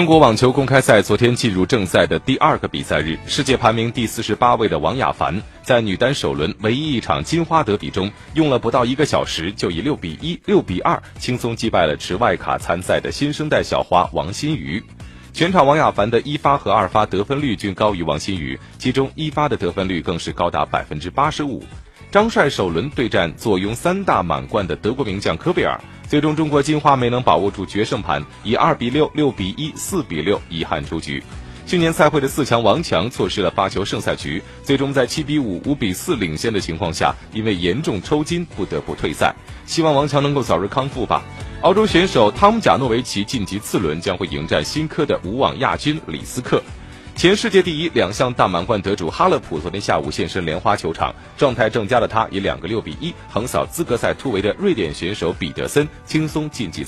中国网球公开赛昨天进入正赛的第二个比赛日，世界排名第四十八位的王雅凡在女单首轮唯一一场金花德比中，用了不到一个小时就以六比一、六比二轻松击败了持外卡参赛的新生代小花王欣瑜。全场王雅凡的一发和二发得分率均高于王欣瑜，其中一发的得分率更是高达百分之八十五。张帅首轮对战坐拥三大满贯的德国名将科贝尔。最终，中国金花没能把握住决胜盘，以二比六、六比一、四比六遗憾出局。去年赛会的四强王强错失了发球胜赛局，最终在七比五、五比四领先的情况下，因为严重抽筋不得不退赛。希望王强能够早日康复吧。澳洲选手汤姆贾诺维奇晋级次轮，将会迎战新科的无网亚军李斯克。前世界第一两项大满贯得主哈勒普昨天下午现身莲花球场，状态正佳的他以两个六比一横扫资格赛突围的瑞典选手彼得森，轻松晋级。